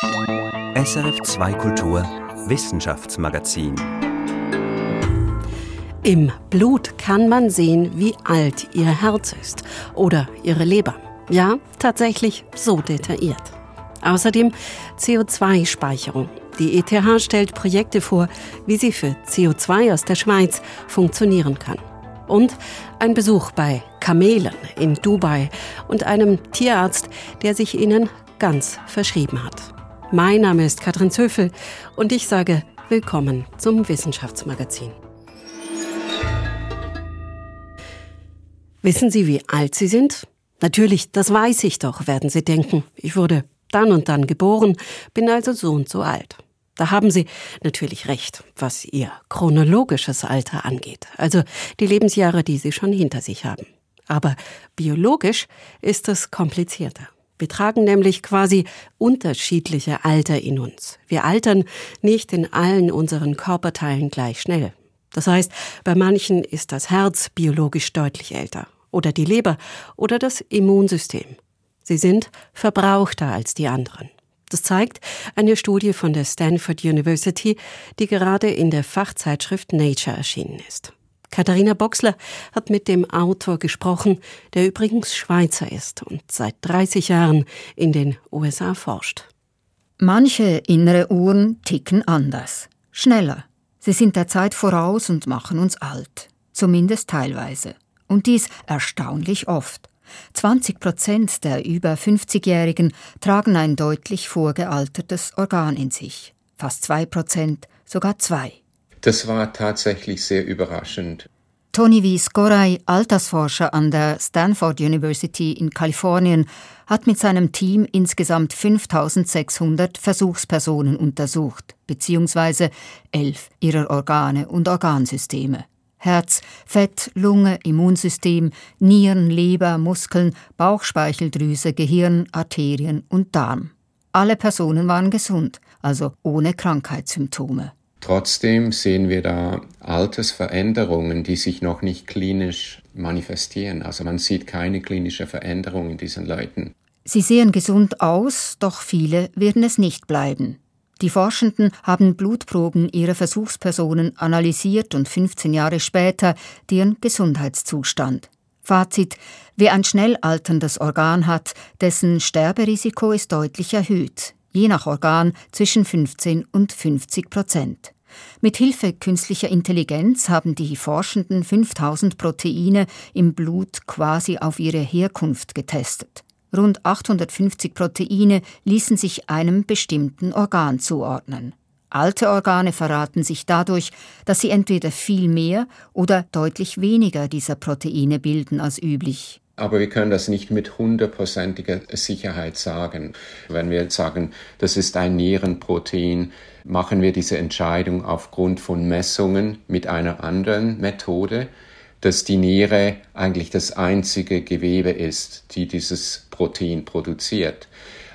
SRF 2 Kultur Wissenschaftsmagazin. Im Blut kann man sehen, wie alt ihr Herz ist oder ihre Leber. Ja, tatsächlich so detailliert. Außerdem CO2-Speicherung. Die ETH stellt Projekte vor, wie sie für CO2 aus der Schweiz funktionieren kann. Und ein Besuch bei Kamelen in Dubai und einem Tierarzt, der sich ihnen ganz verschrieben hat. Mein Name ist Katrin Zöfel und ich sage willkommen zum Wissenschaftsmagazin. Wissen Sie, wie alt Sie sind? Natürlich, das weiß ich doch, werden Sie denken. Ich wurde dann und dann geboren, bin also so und so alt. Da haben Sie natürlich recht, was Ihr chronologisches Alter angeht, also die Lebensjahre, die Sie schon hinter sich haben. Aber biologisch ist es komplizierter. Wir tragen nämlich quasi unterschiedliche Alter in uns. Wir altern nicht in allen unseren Körperteilen gleich schnell. Das heißt, bei manchen ist das Herz biologisch deutlich älter oder die Leber oder das Immunsystem. Sie sind verbrauchter als die anderen. Das zeigt eine Studie von der Stanford University, die gerade in der Fachzeitschrift Nature erschienen ist. Katharina Boxler hat mit dem Autor gesprochen, der übrigens Schweizer ist und seit 30 Jahren in den USA forscht. Manche innere Uhren ticken anders, schneller. Sie sind der Zeit voraus und machen uns alt, zumindest teilweise. Und dies erstaunlich oft. 20 Prozent der über 50-Jährigen tragen ein deutlich vorgealtertes Organ in sich. Fast zwei Prozent, sogar zwei. Das war tatsächlich sehr überraschend. Tony V. Skoray, Altersforscher an der Stanford University in Kalifornien, hat mit seinem Team insgesamt 5600 Versuchspersonen untersucht, beziehungsweise elf ihrer Organe und Organsysteme. Herz, Fett, Lunge, Immunsystem, Nieren, Leber, Muskeln, Bauchspeicheldrüse, Gehirn, Arterien und Darm. Alle Personen waren gesund, also ohne Krankheitssymptome. Trotzdem sehen wir da Altersveränderungen, die sich noch nicht klinisch manifestieren. Also man sieht keine klinische Veränderung in diesen Leuten. Sie sehen gesund aus, doch viele werden es nicht bleiben. Die Forschenden haben Blutproben ihrer Versuchspersonen analysiert und 15 Jahre später deren Gesundheitszustand. Fazit, wer ein schnell alterndes Organ hat, dessen Sterberisiko ist deutlich erhöht, je nach Organ zwischen 15 und 50 Prozent. Mit Hilfe künstlicher Intelligenz haben die Forschenden 5000 Proteine im Blut quasi auf ihre Herkunft getestet. Rund 850 Proteine ließen sich einem bestimmten Organ zuordnen. Alte Organe verraten sich dadurch, dass sie entweder viel mehr oder deutlich weniger dieser Proteine bilden als üblich. Aber wir können das nicht mit hundertprozentiger Sicherheit sagen. Wenn wir sagen, das ist ein Nierenprotein, machen wir diese Entscheidung aufgrund von Messungen mit einer anderen Methode dass die Niere eigentlich das einzige Gewebe ist, die dieses Protein produziert.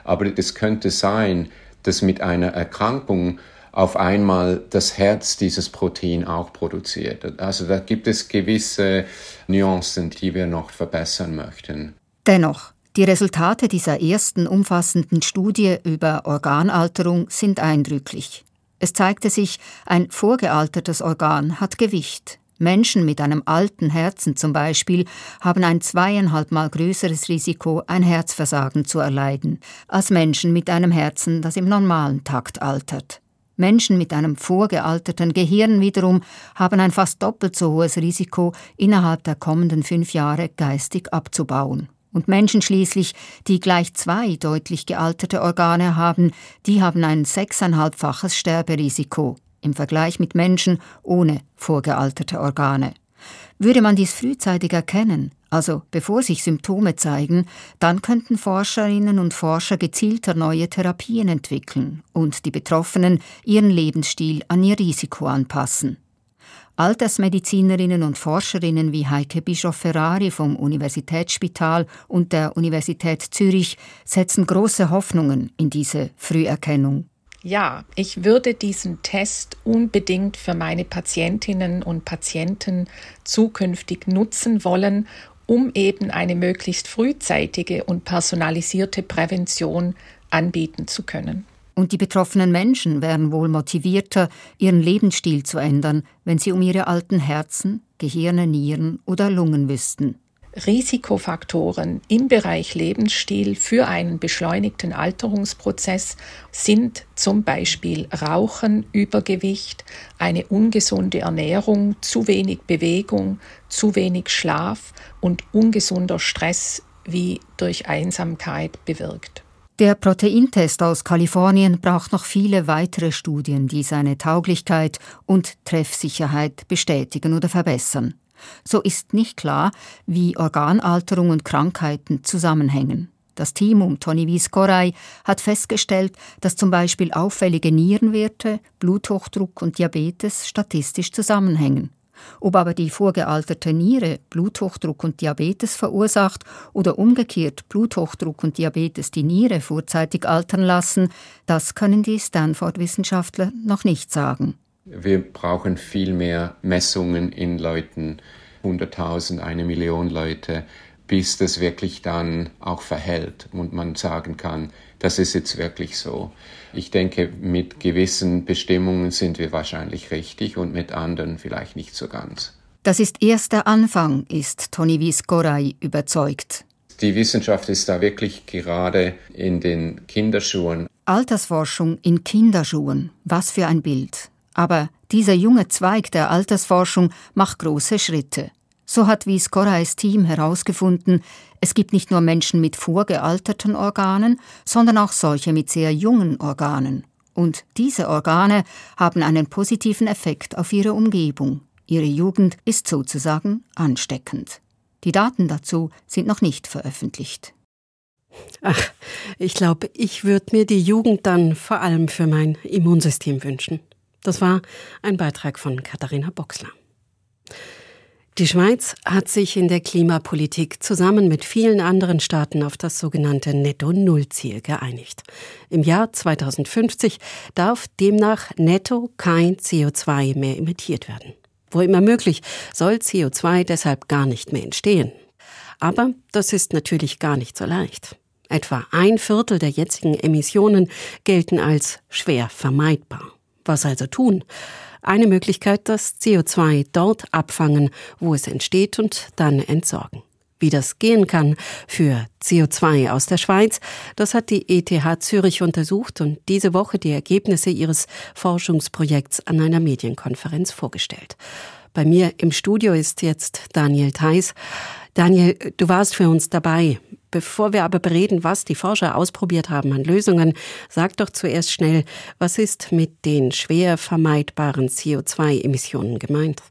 Aber es könnte sein, dass mit einer Erkrankung auf einmal das Herz dieses Protein auch produziert. Also da gibt es gewisse Nuancen, die wir noch verbessern möchten. Dennoch, die Resultate dieser ersten umfassenden Studie über Organalterung sind eindrücklich. Es zeigte sich, ein vorgealtertes Organ hat Gewicht, Menschen mit einem alten Herzen zum Beispiel haben ein zweieinhalb Mal größeres Risiko, ein Herzversagen zu erleiden, als Menschen mit einem Herzen, das im normalen Takt altert. Menschen mit einem vorgealterten Gehirn wiederum haben ein fast doppelt so hohes Risiko, innerhalb der kommenden fünf Jahre geistig abzubauen. Und Menschen schließlich, die gleich zwei deutlich gealterte Organe haben, die haben ein sechseinhalbfaches Sterberisiko im Vergleich mit Menschen ohne vorgealterte Organe. Würde man dies frühzeitig erkennen, also bevor sich Symptome zeigen, dann könnten Forscherinnen und Forscher gezielter neue Therapien entwickeln und die Betroffenen ihren Lebensstil an ihr Risiko anpassen. Altersmedizinerinnen und Forscherinnen wie Heike Bischoff-Ferrari vom Universitätsspital und der Universität Zürich setzen große Hoffnungen in diese Früherkennung. Ja, ich würde diesen Test unbedingt für meine Patientinnen und Patienten zukünftig nutzen wollen, um eben eine möglichst frühzeitige und personalisierte Prävention anbieten zu können. Und die betroffenen Menschen wären wohl motivierter, ihren Lebensstil zu ändern, wenn sie um ihre alten Herzen, Gehirne, Nieren oder Lungen wüssten. Risikofaktoren im Bereich Lebensstil für einen beschleunigten Alterungsprozess sind zum Beispiel Rauchen, Übergewicht, eine ungesunde Ernährung, zu wenig Bewegung, zu wenig Schlaf und ungesunder Stress wie durch Einsamkeit bewirkt. Der Proteintest aus Kalifornien braucht noch viele weitere Studien, die seine Tauglichkeit und Treffsicherheit bestätigen oder verbessern. So ist nicht klar, wie Organalterung und Krankheiten zusammenhängen. Das Team um Toni Wies-Korey hat festgestellt, dass zum Beispiel auffällige Nierenwerte, Bluthochdruck und Diabetes statistisch zusammenhängen. Ob aber die vorgealterte Niere Bluthochdruck und Diabetes verursacht oder umgekehrt Bluthochdruck und Diabetes die Niere vorzeitig altern lassen, das können die Stanford-Wissenschaftler noch nicht sagen. Wir brauchen viel mehr Messungen in Leuten, 100.000, eine Million Leute, bis das wirklich dann auch verhält und man sagen kann, das ist jetzt wirklich so. Ich denke, mit gewissen Bestimmungen sind wir wahrscheinlich richtig und mit anderen vielleicht nicht so ganz. Das ist erst der Anfang, ist Toni Wiskoray überzeugt. Die Wissenschaft ist da wirklich gerade in den Kinderschuhen. Altersforschung in Kinderschuhen, was für ein Bild. Aber dieser junge Zweig der Altersforschung macht große Schritte. So hat Wies Korais Team herausgefunden, es gibt nicht nur Menschen mit vorgealterten Organen, sondern auch solche mit sehr jungen Organen. Und diese Organe haben einen positiven Effekt auf ihre Umgebung. Ihre Jugend ist sozusagen ansteckend. Die Daten dazu sind noch nicht veröffentlicht. Ach, ich glaube, ich würde mir die Jugend dann vor allem für mein Immunsystem wünschen. Das war ein Beitrag von Katharina Boxler. Die Schweiz hat sich in der Klimapolitik zusammen mit vielen anderen Staaten auf das sogenannte Netto-Null-Ziel geeinigt. Im Jahr 2050 darf demnach netto kein CO2 mehr emittiert werden. Wo immer möglich, soll CO2 deshalb gar nicht mehr entstehen. Aber das ist natürlich gar nicht so leicht. Etwa ein Viertel der jetzigen Emissionen gelten als schwer vermeidbar. Was also tun? Eine Möglichkeit, das CO2 dort abfangen, wo es entsteht und dann entsorgen. Wie das gehen kann für CO2 aus der Schweiz, das hat die ETH Zürich untersucht und diese Woche die Ergebnisse ihres Forschungsprojekts an einer Medienkonferenz vorgestellt. Bei mir im Studio ist jetzt Daniel Theis. Daniel, du warst für uns dabei. Bevor wir aber bereden, was die Forscher ausprobiert haben an Lösungen, sag doch zuerst schnell, was ist mit den schwer vermeidbaren CO2-Emissionen gemeint?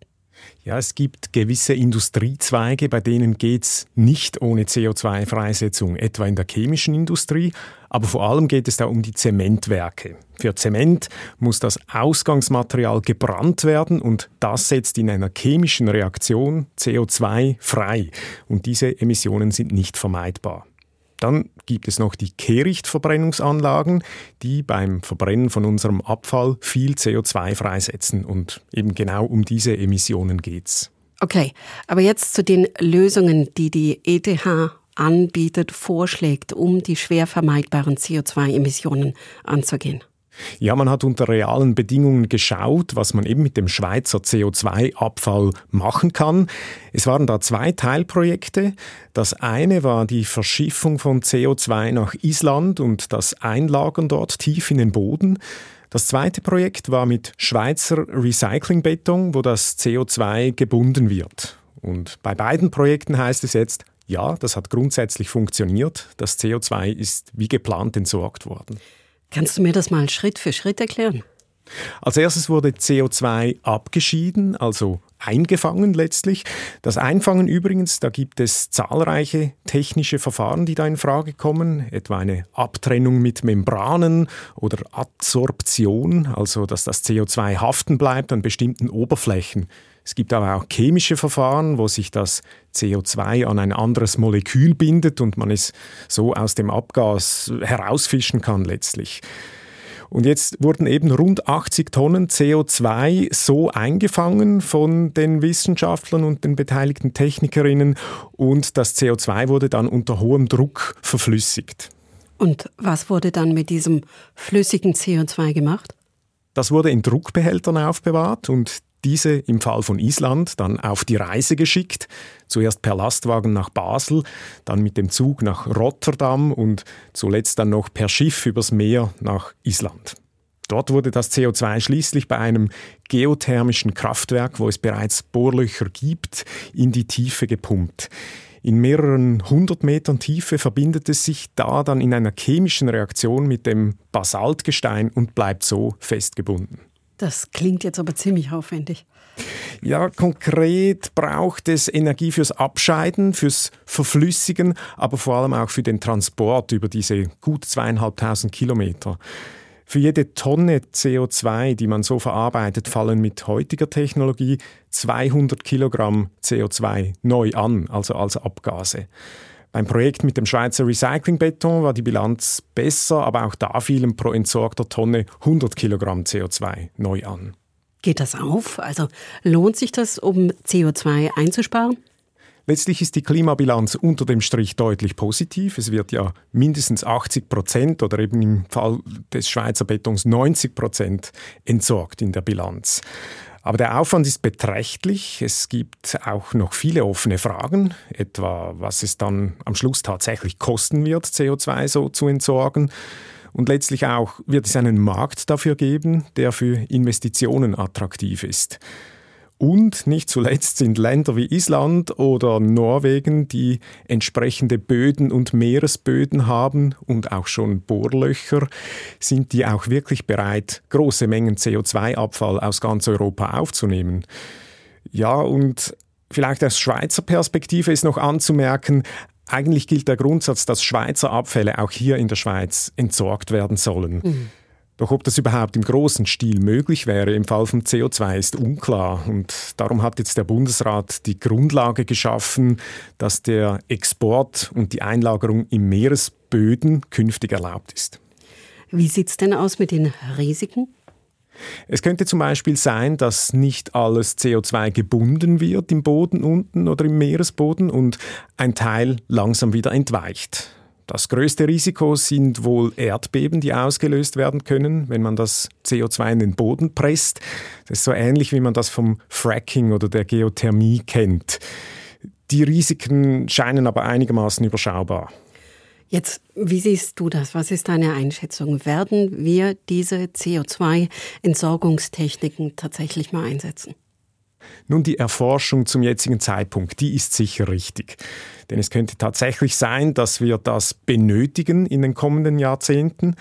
Ja, es gibt gewisse Industriezweige, bei denen geht es nicht ohne CO2-Freisetzung, etwa in der chemischen Industrie, aber vor allem geht es da um die Zementwerke. Für Zement muss das Ausgangsmaterial gebrannt werden und das setzt in einer chemischen Reaktion CO2 frei und diese Emissionen sind nicht vermeidbar. Dann gibt es noch die Kehrichtverbrennungsanlagen, die beim Verbrennen von unserem Abfall viel CO2 freisetzen. Und eben genau um diese Emissionen geht's. Okay, aber jetzt zu den Lösungen, die die ETH anbietet, vorschlägt, um die schwer vermeidbaren CO2-Emissionen anzugehen. Ja, man hat unter realen Bedingungen geschaut, was man eben mit dem Schweizer CO2-Abfall machen kann. Es waren da zwei Teilprojekte. Das eine war die Verschiffung von CO2 nach Island und das Einlagern dort tief in den Boden. Das zweite Projekt war mit Schweizer Recyclingbeton, wo das CO2 gebunden wird. Und bei beiden Projekten heißt es jetzt, ja, das hat grundsätzlich funktioniert. Das CO2 ist wie geplant entsorgt worden. Kannst du mir das mal Schritt für Schritt erklären? Als erstes wurde CO2 abgeschieden, also eingefangen letztlich. Das Einfangen übrigens, da gibt es zahlreiche technische Verfahren, die da in Frage kommen, etwa eine Abtrennung mit Membranen oder Adsorption, also dass das CO2 haften bleibt an bestimmten Oberflächen. Es gibt aber auch chemische Verfahren, wo sich das CO2 an ein anderes Molekül bindet und man es so aus dem Abgas herausfischen kann letztlich. Und jetzt wurden eben rund 80 Tonnen CO2 so eingefangen von den Wissenschaftlern und den beteiligten Technikerinnen und das CO2 wurde dann unter hohem Druck verflüssigt. Und was wurde dann mit diesem flüssigen CO2 gemacht? Das wurde in Druckbehältern aufbewahrt und diese im Fall von Island dann auf die Reise geschickt, zuerst per Lastwagen nach Basel, dann mit dem Zug nach Rotterdam und zuletzt dann noch per Schiff übers Meer nach Island. Dort wurde das CO2 schließlich bei einem geothermischen Kraftwerk, wo es bereits Bohrlöcher gibt, in die Tiefe gepumpt. In mehreren hundert Metern Tiefe verbindet es sich da dann in einer chemischen Reaktion mit dem Basaltgestein und bleibt so festgebunden. Das klingt jetzt aber ziemlich aufwendig. Ja, konkret braucht es Energie fürs Abscheiden, fürs Verflüssigen, aber vor allem auch für den Transport über diese gut zweieinhalbtausend Kilometer. Für jede Tonne CO2, die man so verarbeitet, fallen mit heutiger Technologie 200 Kilogramm CO2 neu an, also als Abgase. Beim Projekt mit dem Schweizer Recyclingbeton war die Bilanz besser, aber auch da fielen pro entsorgter Tonne 100 Kilogramm CO2 neu an. Geht das auf? Also lohnt sich das, um CO2 einzusparen? Letztlich ist die Klimabilanz unter dem Strich deutlich positiv. Es wird ja mindestens 80 Prozent oder eben im Fall des Schweizer Betons 90 Prozent entsorgt in der Bilanz. Aber der Aufwand ist beträchtlich. Es gibt auch noch viele offene Fragen, etwa was es dann am Schluss tatsächlich kosten wird, CO2 so zu entsorgen. Und letztlich auch, wird es einen Markt dafür geben, der für Investitionen attraktiv ist. Und nicht zuletzt sind Länder wie Island oder Norwegen, die entsprechende Böden und Meeresböden haben und auch schon Bohrlöcher, sind die auch wirklich bereit, große Mengen CO2-Abfall aus ganz Europa aufzunehmen. Ja, und vielleicht aus Schweizer Perspektive ist noch anzumerken, eigentlich gilt der Grundsatz, dass Schweizer Abfälle auch hier in der Schweiz entsorgt werden sollen. Mhm. Doch ob das überhaupt im großen Stil möglich wäre im Fall von CO2 ist unklar. Und darum hat jetzt der Bundesrat die Grundlage geschaffen, dass der Export und die Einlagerung im Meeresböden künftig erlaubt ist. Wie sieht es denn aus mit den Risiken? Es könnte zum Beispiel sein, dass nicht alles CO2 gebunden wird im Boden unten oder im Meeresboden und ein Teil langsam wieder entweicht. Das größte Risiko sind wohl Erdbeben, die ausgelöst werden können, wenn man das CO2 in den Boden presst. Das ist so ähnlich, wie man das vom Fracking oder der Geothermie kennt. Die Risiken scheinen aber einigermaßen überschaubar. Jetzt, wie siehst du das? Was ist deine Einschätzung? Werden wir diese CO2-Entsorgungstechniken tatsächlich mal einsetzen? Nun, die Erforschung zum jetzigen Zeitpunkt, die ist sicher richtig. Denn es könnte tatsächlich sein, dass wir das benötigen in den kommenden Jahrzehnten.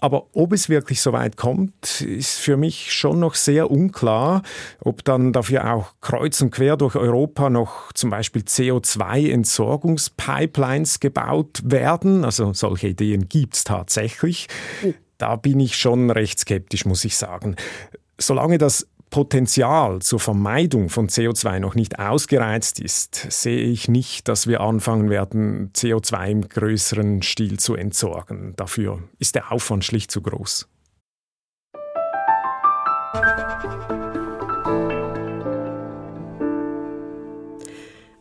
Aber ob es wirklich so weit kommt, ist für mich schon noch sehr unklar. Ob dann dafür auch kreuz und quer durch Europa noch zum Beispiel CO2-Entsorgungspipelines gebaut werden. Also solche Ideen gibt es tatsächlich. Da bin ich schon recht skeptisch, muss ich sagen. Solange das Potenzial zur Vermeidung von CO2 noch nicht ausgereizt ist, sehe ich nicht, dass wir anfangen werden, CO2 im größeren Stil zu entsorgen. Dafür ist der Aufwand schlicht zu groß.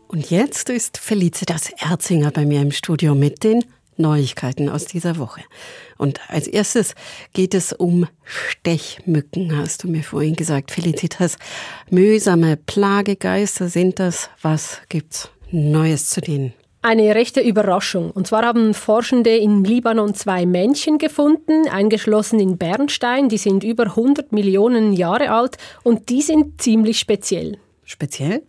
Und jetzt ist Felicitas Erzinger bei mir im Studio mit den Neuigkeiten aus dieser Woche. Und als erstes geht es um Stechmücken, hast du mir vorhin gesagt. Felicitas, mühsame Plagegeister sind das. Was gibt's Neues zu denen? Eine rechte Überraschung. Und zwar haben Forschende in Libanon zwei Männchen gefunden, eingeschlossen in Bernstein. Die sind über 100 Millionen Jahre alt und die sind ziemlich speziell. Speziell?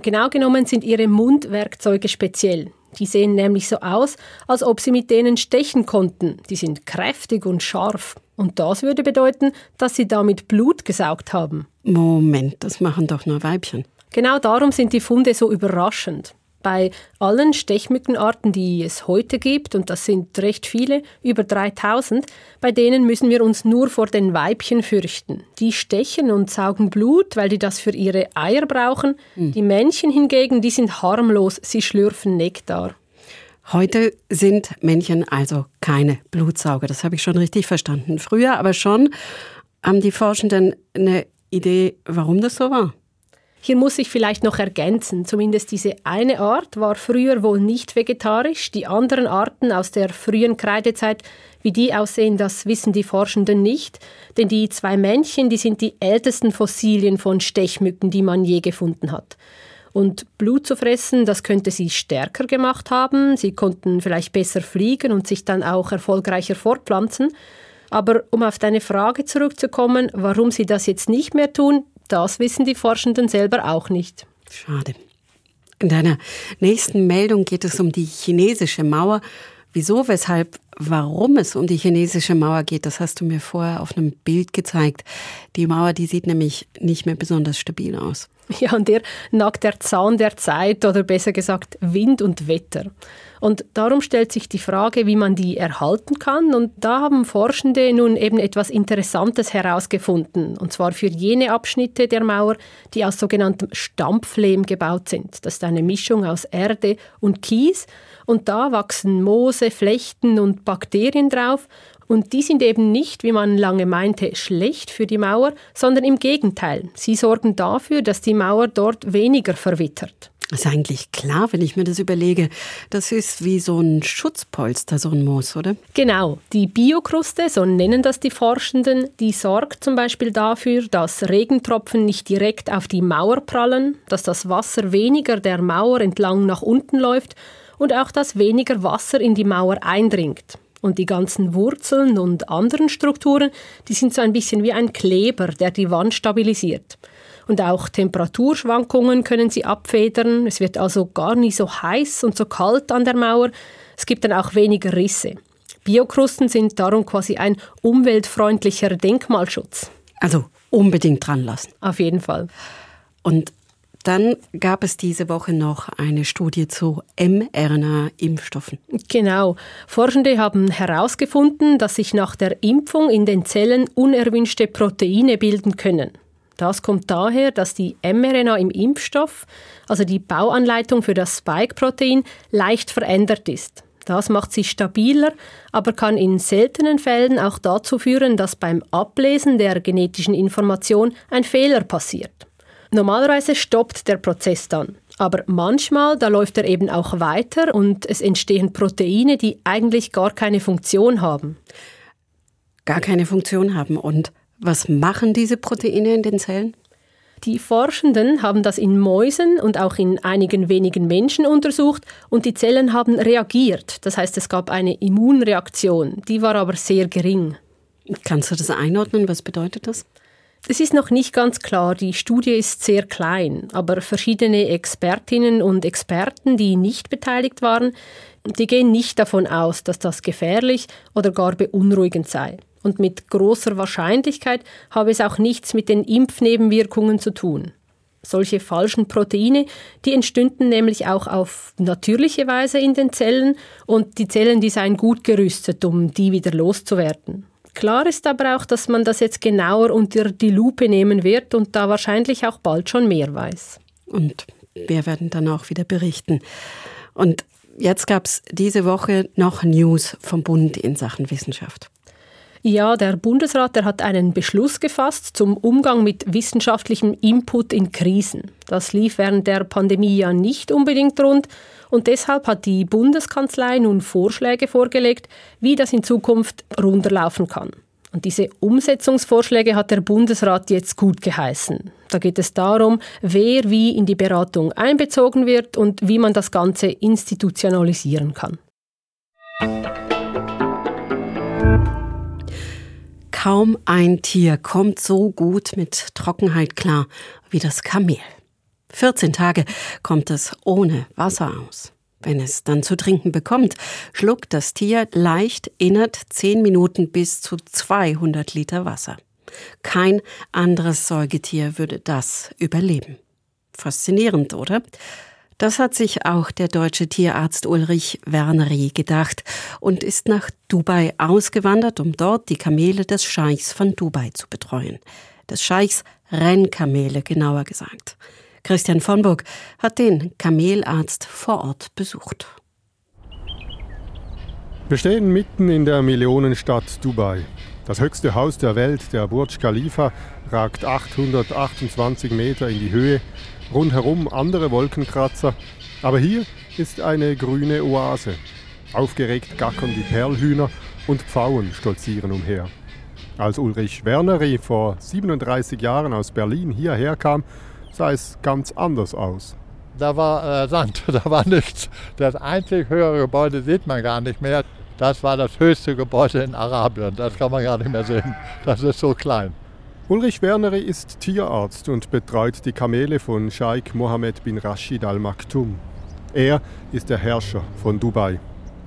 Genau genommen sind ihre Mundwerkzeuge speziell. Die sehen nämlich so aus, als ob sie mit denen stechen konnten. Die sind kräftig und scharf. Und das würde bedeuten, dass sie damit Blut gesaugt haben. Moment, das machen doch nur Weibchen. Genau darum sind die Funde so überraschend. Bei allen Stechmückenarten, die es heute gibt, und das sind recht viele, über 3000, bei denen müssen wir uns nur vor den Weibchen fürchten. Die stechen und saugen Blut, weil die das für ihre Eier brauchen. Hm. Die Männchen hingegen, die sind harmlos, sie schlürfen Nektar. Heute sind Männchen also keine Blutsauger, das habe ich schon richtig verstanden. Früher aber schon. Haben die Forschenden eine Idee, warum das so war? Hier muss ich vielleicht noch ergänzen, zumindest diese eine Art war früher wohl nicht vegetarisch, die anderen Arten aus der frühen Kreidezeit, wie die aussehen, das wissen die Forschenden nicht, denn die zwei Männchen, die sind die ältesten Fossilien von Stechmücken, die man je gefunden hat. Und Blut zu fressen, das könnte sie stärker gemacht haben, sie konnten vielleicht besser fliegen und sich dann auch erfolgreicher fortpflanzen. Aber um auf deine Frage zurückzukommen, warum sie das jetzt nicht mehr tun, das wissen die Forschenden selber auch nicht. Schade. In deiner nächsten Meldung geht es um die chinesische Mauer. Wieso, weshalb, warum es um die chinesische Mauer geht, das hast du mir vorher auf einem Bild gezeigt. Die Mauer, die sieht nämlich nicht mehr besonders stabil aus. Ja, an der nagt der Zahn der Zeit oder besser gesagt Wind und Wetter. Und darum stellt sich die Frage, wie man die erhalten kann. Und da haben Forschende nun eben etwas Interessantes herausgefunden. Und zwar für jene Abschnitte der Mauer, die aus sogenanntem Stampflehm gebaut sind. Das ist eine Mischung aus Erde und Kies. Und da wachsen Moose, Flechten und Bakterien drauf. Und die sind eben nicht, wie man lange meinte, schlecht für die Mauer, sondern im Gegenteil. Sie sorgen dafür, dass die Mauer dort weniger verwittert. Ist eigentlich klar, wenn ich mir das überlege. Das ist wie so ein Schutzpolster, so ein Moos, oder? Genau. Die Biokruste, so nennen das die Forschenden, die sorgt zum Beispiel dafür, dass Regentropfen nicht direkt auf die Mauer prallen, dass das Wasser weniger der Mauer entlang nach unten läuft und auch, dass weniger Wasser in die Mauer eindringt. Und die ganzen Wurzeln und anderen Strukturen, die sind so ein bisschen wie ein Kleber, der die Wand stabilisiert. Und auch Temperaturschwankungen können sie abfedern. Es wird also gar nicht so heiß und so kalt an der Mauer. Es gibt dann auch weniger Risse. Biokrusten sind darum quasi ein umweltfreundlicher Denkmalschutz. Also unbedingt dran lassen. Auf jeden Fall. Und dann gab es diese Woche noch eine Studie zu mRNA-Impfstoffen. Genau. Forschende haben herausgefunden, dass sich nach der Impfung in den Zellen unerwünschte Proteine bilden können. Das kommt daher, dass die mRNA im Impfstoff, also die Bauanleitung für das Spike-Protein, leicht verändert ist. Das macht sie stabiler, aber kann in seltenen Fällen auch dazu führen, dass beim Ablesen der genetischen Information ein Fehler passiert. Normalerweise stoppt der Prozess dann, aber manchmal, da läuft er eben auch weiter und es entstehen Proteine, die eigentlich gar keine Funktion haben. Gar keine Funktion haben und was machen diese Proteine in den Zellen? Die Forschenden haben das in Mäusen und auch in einigen wenigen Menschen untersucht und die Zellen haben reagiert. Das heißt, es gab eine Immunreaktion, die war aber sehr gering. Kannst du das einordnen? Was bedeutet das? Es ist noch nicht ganz klar, die Studie ist sehr klein, aber verschiedene Expertinnen und Experten, die nicht beteiligt waren, die gehen nicht davon aus, dass das gefährlich oder gar beunruhigend sei. Und mit großer Wahrscheinlichkeit habe es auch nichts mit den Impfnebenwirkungen zu tun. Solche falschen Proteine, die entstünden nämlich auch auf natürliche Weise in den Zellen und die Zellen, die seien gut gerüstet, um die wieder loszuwerden. Klar ist aber auch, dass man das jetzt genauer unter die Lupe nehmen wird und da wahrscheinlich auch bald schon mehr weiß. Und wir werden dann auch wieder berichten. Und jetzt gab es diese Woche noch News vom Bund in Sachen Wissenschaft. Ja, der Bundesrat der hat einen Beschluss gefasst zum Umgang mit wissenschaftlichem Input in Krisen. Das lief während der Pandemie ja nicht unbedingt rund und deshalb hat die Bundeskanzlei nun Vorschläge vorgelegt, wie das in Zukunft runterlaufen kann. Und diese Umsetzungsvorschläge hat der Bundesrat jetzt gut geheißen. Da geht es darum, wer wie in die Beratung einbezogen wird und wie man das Ganze institutionalisieren kann. Kaum ein Tier kommt so gut mit Trockenheit klar wie das Kamel. 14 Tage kommt es ohne Wasser aus. Wenn es dann zu trinken bekommt, schluckt das Tier leicht innerhalb 10 Minuten bis zu 200 Liter Wasser. Kein anderes Säugetier würde das überleben. Faszinierend, oder? Das hat sich auch der deutsche Tierarzt Ulrich Werneri gedacht und ist nach Dubai ausgewandert, um dort die Kamele des Scheichs von Dubai zu betreuen. Des Scheichs Rennkamele, genauer gesagt. Christian von Burg hat den Kamelarzt vor Ort besucht. Wir stehen mitten in der Millionenstadt Dubai. Das höchste Haus der Welt, der Burj Khalifa, ragt 828 Meter in die Höhe Rundherum andere Wolkenkratzer. Aber hier ist eine grüne Oase. Aufgeregt gackern die Perlhühner und Pfauen stolzieren umher. Als Ulrich Werneri vor 37 Jahren aus Berlin hierher kam, sah es ganz anders aus. Da war äh, Sand, da war nichts. Das einzig höhere Gebäude sieht man gar nicht mehr. Das war das höchste Gebäude in Arabien. Das kann man gar nicht mehr sehen. Das ist so klein. Ulrich Werneri ist Tierarzt und betreut die Kamele von Scheich Mohammed bin Rashid Al Maktoum. Er ist der Herrscher von Dubai.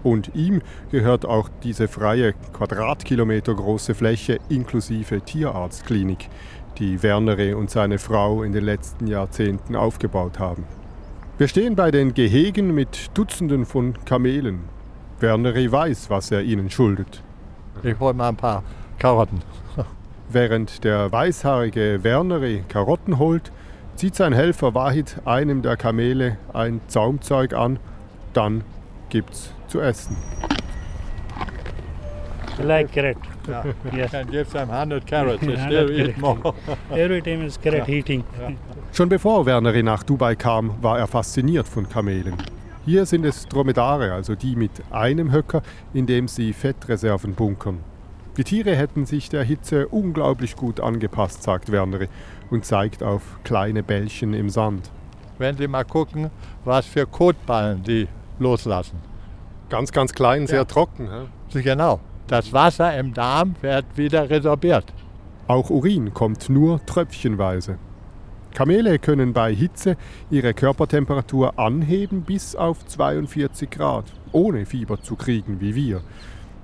Und ihm gehört auch diese freie, Quadratkilometer große Fläche inklusive Tierarztklinik, die Werneri und seine Frau in den letzten Jahrzehnten aufgebaut haben. Wir stehen bei den Gehegen mit Dutzenden von Kamelen. Werneri weiß, was er ihnen schuldet. Ich hole mal ein paar Karotten. Während der weißhaarige Werneri Karotten holt, zieht sein Helfer Wahid einem der Kamele ein Zaumzeug an, dann gibt's zu essen. Like carrot. Yeah. Yes. Can give them 100 carrots, they 100 still eat more. Every time is carrot eating. Schon bevor Werneri nach Dubai kam, war er fasziniert von Kamelen. Hier sind es Dromedare, also die mit einem Höcker, in dem sie Fettreserven bunkern. Die Tiere hätten sich der Hitze unglaublich gut angepasst, sagt Werneri und zeigt auf kleine Bällchen im Sand. Wenn Sie mal gucken, was für Kotballen die loslassen. Ganz, ganz klein, sehr Ja. trocken. hä? Genau. Das Wasser im Darm wird wieder resorbiert. Auch Urin kommt nur tröpfchenweise. Kamele können bei Hitze ihre Körpertemperatur anheben bis auf 42 Grad, ohne Fieber zu kriegen wie wir.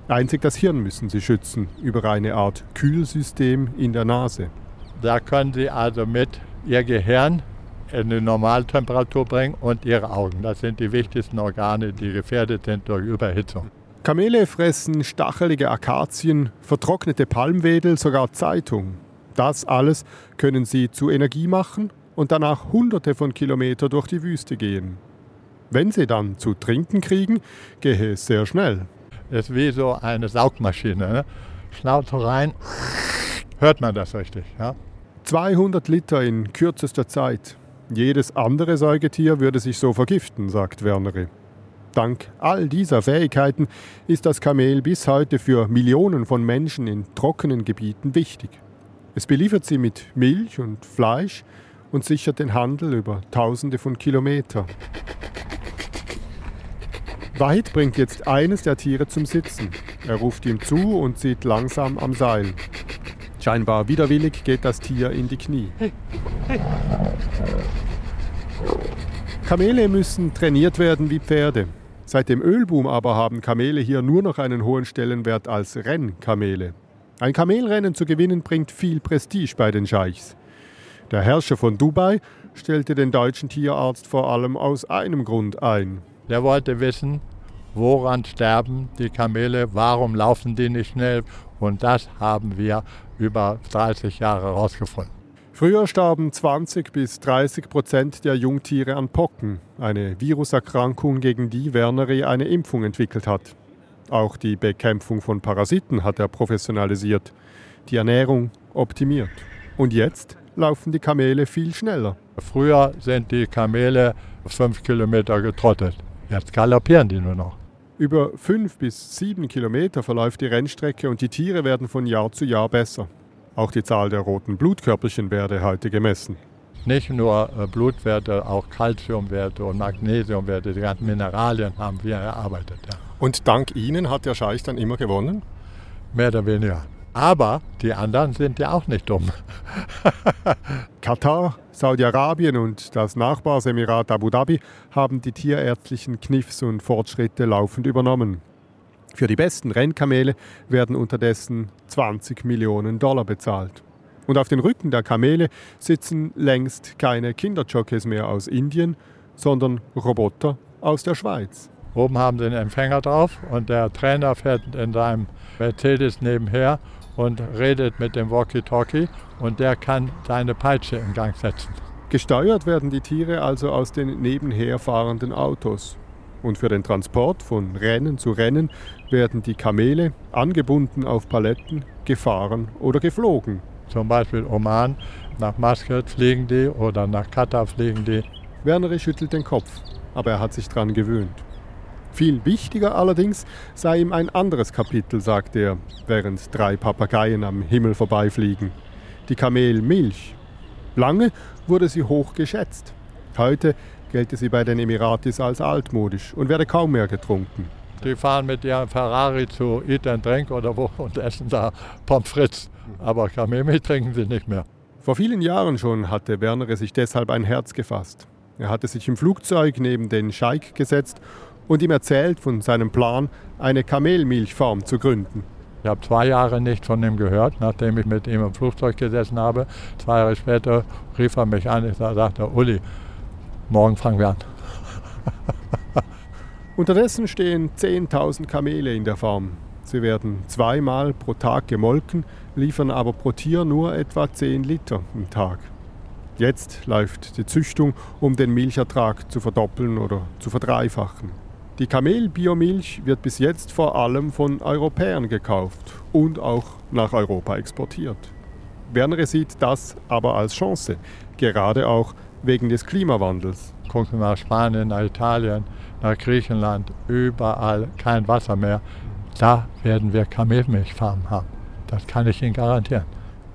Einzig das Hirn müssen sie schützen über eine Art Kühlsystem in der Nase. Da können Sie also mit Ihr Gehirn in eine Normaltemperatur bringen und Ihre Augen. Das sind die wichtigsten Organe, die gefährdet sind durch Überhitzung. Kamele fressen stachelige Akazien, vertrocknete Palmwedel, sogar Zeitung. Das alles können sie zu Energie machen und danach hunderte von Kilometern durch die Wüste gehen. Wenn sie dann zu trinken kriegen, gehe es sehr schnell. Ist wie so eine Saugmaschine. Ne? Schnauze rein, hört man das richtig. Ja? 200 Liter in kürzester Zeit. Jedes andere Säugetier würde sich so vergiften, sagt Werneri. Dank all dieser Fähigkeiten ist das Kamel bis heute für Millionen von Menschen in trockenen Gebieten wichtig. Es beliefert sie mit Milch und Fleisch und sichert den Handel über Tausende von Kilometern. Wahid bringt jetzt eines der Tiere zum Sitzen. Er ruft ihm zu und zieht langsam am Seil. Scheinbar widerwillig geht das Tier in die Knie. Kamele müssen trainiert werden wie Pferde. Seit dem Ölboom aber haben Kamele hier nur noch einen hohen Stellenwert als Rennkamele. Ein Kamelrennen zu gewinnen bringt viel Prestige bei den Scheichs. Der Herrscher von Dubai stellte den deutschen Tierarzt vor allem aus einem Grund ein. Der wollte wissen, woran sterben die Kamele, warum laufen die nicht schnell. Und das haben wir über 30 Jahre herausgefunden. Früher starben 20 bis 30 Prozent der Jungtiere an Pocken, eine Viruserkrankung, gegen die Werneri eine Impfung entwickelt hat. Auch die Bekämpfung von Parasiten hat er professionalisiert, die Ernährung optimiert. Und jetzt laufen die Kamele viel schneller. Früher sind die Kamele fünf Kilometer getrottet. Jetzt galoppieren die nur noch. Über fünf bis sieben Kilometer verläuft die Rennstrecke und die Tiere werden von Jahr zu Jahr besser. Auch die Zahl der roten Blutkörperchen werde heute gemessen. Nicht nur äh, Blutwerte, auch Kalziumwerte und Magnesiumwerte, die ganzen Mineralien haben wir erarbeitet. Ja. Und dank Ihnen hat der Scheich dann immer gewonnen? Mehr oder weniger. Aber die anderen sind ja auch nicht dumm. Katar, Saudi-Arabien und das Nachbarsemirat Abu Dhabi haben die tierärztlichen Kniffs und Fortschritte laufend übernommen. Für die besten Rennkamele werden unterdessen 20 Millionen Dollar bezahlt. Und auf den Rücken der Kamele sitzen längst keine Kinderjockeys mehr aus Indien, sondern Roboter aus der Schweiz. Oben haben sie einen Empfänger drauf und der Trainer fährt in seinem Mercedes nebenher und redet mit dem Walkie-Talkie und der kann seine Peitsche in Gang setzen. Gesteuert werden die Tiere also aus den nebenher fahrenden Autos. Und für den Transport von Rennen zu Rennen werden die Kamele, angebunden auf Paletten, gefahren oder geflogen. Zum Beispiel Oman Nach Masket fliegen die oder nach Katar fliegen die. Werner schüttelt den Kopf, aber er hat sich dran gewöhnt. Viel wichtiger allerdings sei ihm ein anderes Kapitel, sagt er, während drei Papageien am Himmel vorbeifliegen. Die Kamelmilch. Lange wurde sie hoch geschätzt. Heute gelte sie bei den Emiratis als altmodisch und werde kaum mehr getrunken. Die fahren mit ihrem Ferrari zu Eat and Drink oder wo und essen da Pommes frites. Aber Kamelmilch trinken sie nicht mehr. Vor vielen Jahren schon hatte Werner sich deshalb ein Herz gefasst. Er hatte sich im Flugzeug neben den Scheik gesetzt und ihm erzählt von seinem Plan, eine Kamelmilchfarm zu gründen. Ich habe zwei Jahre nicht von ihm gehört, nachdem ich mit ihm im Flugzeug gesessen habe. Zwei Jahre später rief er mich an und sagte, Uli, morgen fangen wir an. Unterdessen stehen 10.000 Kamele in der Farm. Sie werden zweimal pro Tag gemolken, liefern aber pro Tier nur etwa 10 Liter im Tag. Jetzt läuft die Züchtung, um den Milchertrag zu verdoppeln oder zu verdreifachen. Die Kamelbiomilch wird bis jetzt vor allem von Europäern gekauft und auch nach Europa exportiert. Werner sieht das aber als Chance, gerade auch wegen des Klimawandels. Gucken nach Spanien, nach Italien, nach Griechenland, überall kein Wasser mehr. Da werden wir Kamelmilchfarmen haben. Das kann ich Ihnen garantieren.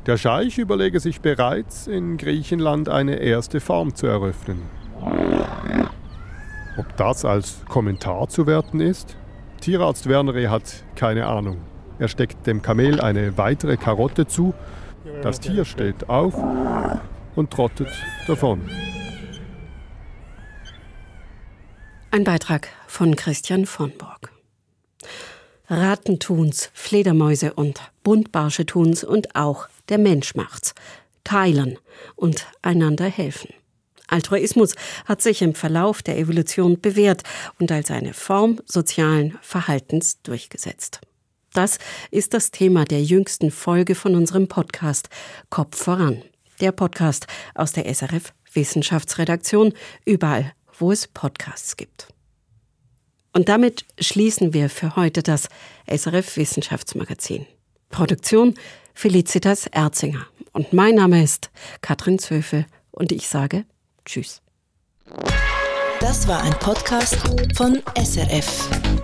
Der Scheich überlege sich bereits, in Griechenland eine erste Farm zu eröffnen. Ob das als Kommentar zu werten ist? Tierarzt Werner hat keine Ahnung. Er steckt dem Kamel eine weitere Karotte zu. Das Tier steht auf und trottet davon. Ein Beitrag von Christian von Borg. Ratten tun's, Fledermäuse und Buntbarsche tun's und auch der Mensch macht's. Teilen und einander helfen. Altruismus hat sich im Verlauf der Evolution bewährt und als eine Form sozialen Verhaltens durchgesetzt. Das ist das Thema der jüngsten Folge von unserem Podcast Kopf voran. Der Podcast aus der SRF Wissenschaftsredaktion, überall, wo es Podcasts gibt. Und damit schließen wir für heute das SRF Wissenschaftsmagazin. Produktion Felicitas Erzinger. Und mein Name ist Katrin Zöfel und ich sage Tschüss. Das war ein Podcast von SRF.